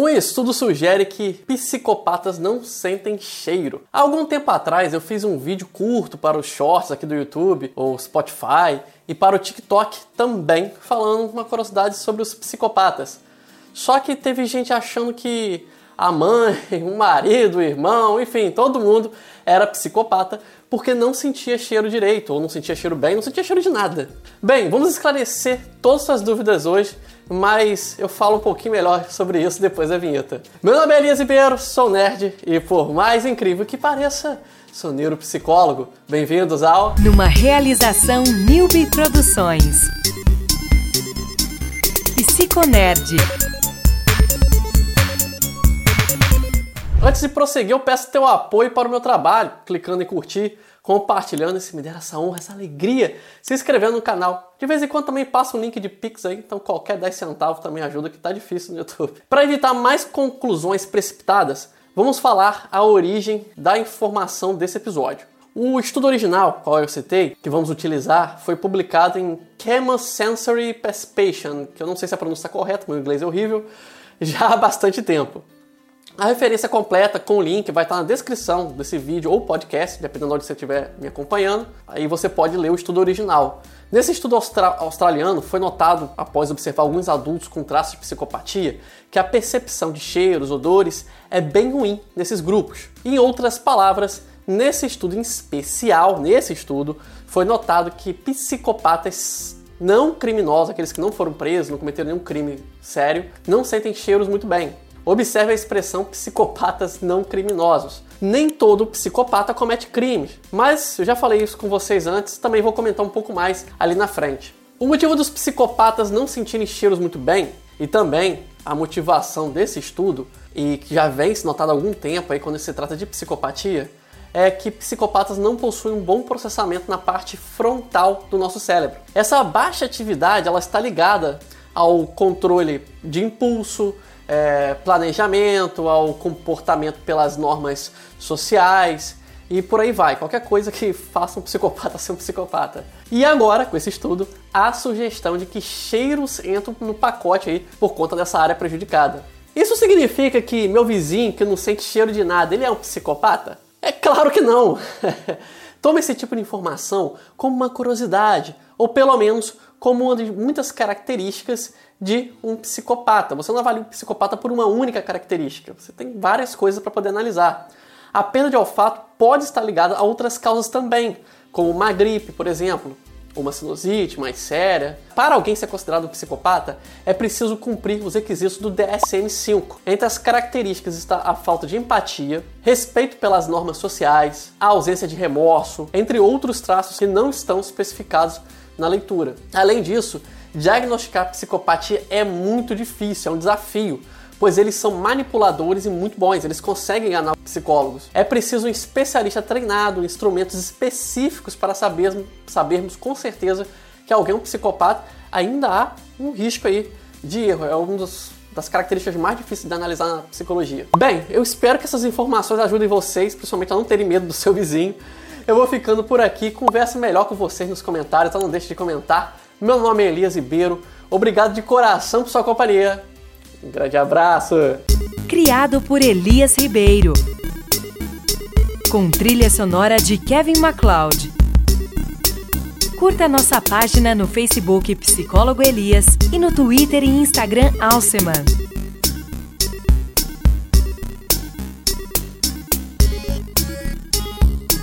Um estudo sugere que psicopatas não sentem cheiro. Há algum tempo atrás eu fiz um vídeo curto para os shorts aqui do YouTube ou Spotify e para o TikTok também, falando uma curiosidade sobre os psicopatas. Só que teve gente achando que a mãe, o marido, o irmão, enfim, todo mundo era psicopata porque não sentia cheiro direito, ou não sentia cheiro bem, não sentia cheiro de nada. Bem, vamos esclarecer todas suas dúvidas hoje, mas eu falo um pouquinho melhor sobre isso depois da vinheta. Meu nome é Elias Ribeiro, sou nerd e por mais incrível que pareça, sou neuropsicólogo. Bem-vindos ao Numa realização Newbie Produções. Psiconerd. Antes de prosseguir, eu peço teu apoio para o meu trabalho, clicando em curtir, compartilhando, se me der essa honra, essa alegria, se inscrevendo no canal. De vez em quando também passa um link de Pix aí, então qualquer 10 centavos também ajuda, que tá difícil no YouTube. Para evitar mais conclusões precipitadas, vamos falar a origem da informação desse episódio. O estudo original, qual eu citei, que vamos utilizar, foi publicado em Chemosensory Participation, que eu não sei se a pronúncia está correta, meu inglês é horrível, já há bastante tempo. A referência completa com o link vai estar na descrição desse vídeo ou podcast, dependendo de onde você estiver me acompanhando. Aí você pode ler o estudo original. Nesse estudo austra australiano, foi notado, após observar alguns adultos com traços de psicopatia, que a percepção de cheiros, odores é bem ruim nesses grupos. Em outras palavras, nesse estudo em especial, nesse estudo, foi notado que psicopatas não criminosos, aqueles que não foram presos, não cometeram nenhum crime sério, não sentem cheiros muito bem. Observe a expressão psicopatas não criminosos. Nem todo psicopata comete crimes, mas eu já falei isso com vocês antes, também vou comentar um pouco mais ali na frente. O motivo dos psicopatas não sentirem cheiros muito bem e também a motivação desse estudo, e que já vem se notado há algum tempo aí quando se trata de psicopatia, é que psicopatas não possuem um bom processamento na parte frontal do nosso cérebro. Essa baixa atividade ela está ligada ao controle de impulso, é, planejamento, ao comportamento pelas normas sociais e por aí vai. Qualquer coisa que faça um psicopata ser um psicopata. E agora, com esse estudo, a sugestão de que cheiros entram no pacote aí por conta dessa área prejudicada. Isso significa que meu vizinho, que não sente cheiro de nada, ele é um psicopata? É claro que não! Tome esse tipo de informação como uma curiosidade, ou pelo menos como uma de muitas características de um psicopata. Você não avalia um psicopata por uma única característica. Você tem várias coisas para poder analisar. A perda de olfato pode estar ligada a outras causas também, como uma gripe, por exemplo, uma sinusite mais séria. Para alguém ser considerado um psicopata, é preciso cumprir os requisitos do DSM-5. Entre as características está a falta de empatia, respeito pelas normas sociais, a ausência de remorso, entre outros traços que não estão especificados na leitura. Além disso, diagnosticar psicopatia é muito difícil, é um desafio, pois eles são manipuladores e muito bons, eles conseguem enganar psicólogos. É preciso um especialista treinado, instrumentos específicos para sabermos, sabermos com certeza que alguém é um psicopata. Ainda há um risco aí de erro, é um dos das características mais difíceis de analisar na psicologia. Bem, eu espero que essas informações ajudem vocês, principalmente a não terem medo do seu vizinho. Eu vou ficando por aqui, conversa melhor com vocês nos comentários, então não deixe de comentar. Meu nome é Elias Ribeiro, obrigado de coração por sua companhia. Um grande abraço! Criado por Elias Ribeiro. Com trilha sonora de Kevin MacLeod. Curta nossa página no Facebook Psicólogo Elias e no Twitter e Instagram Alceman.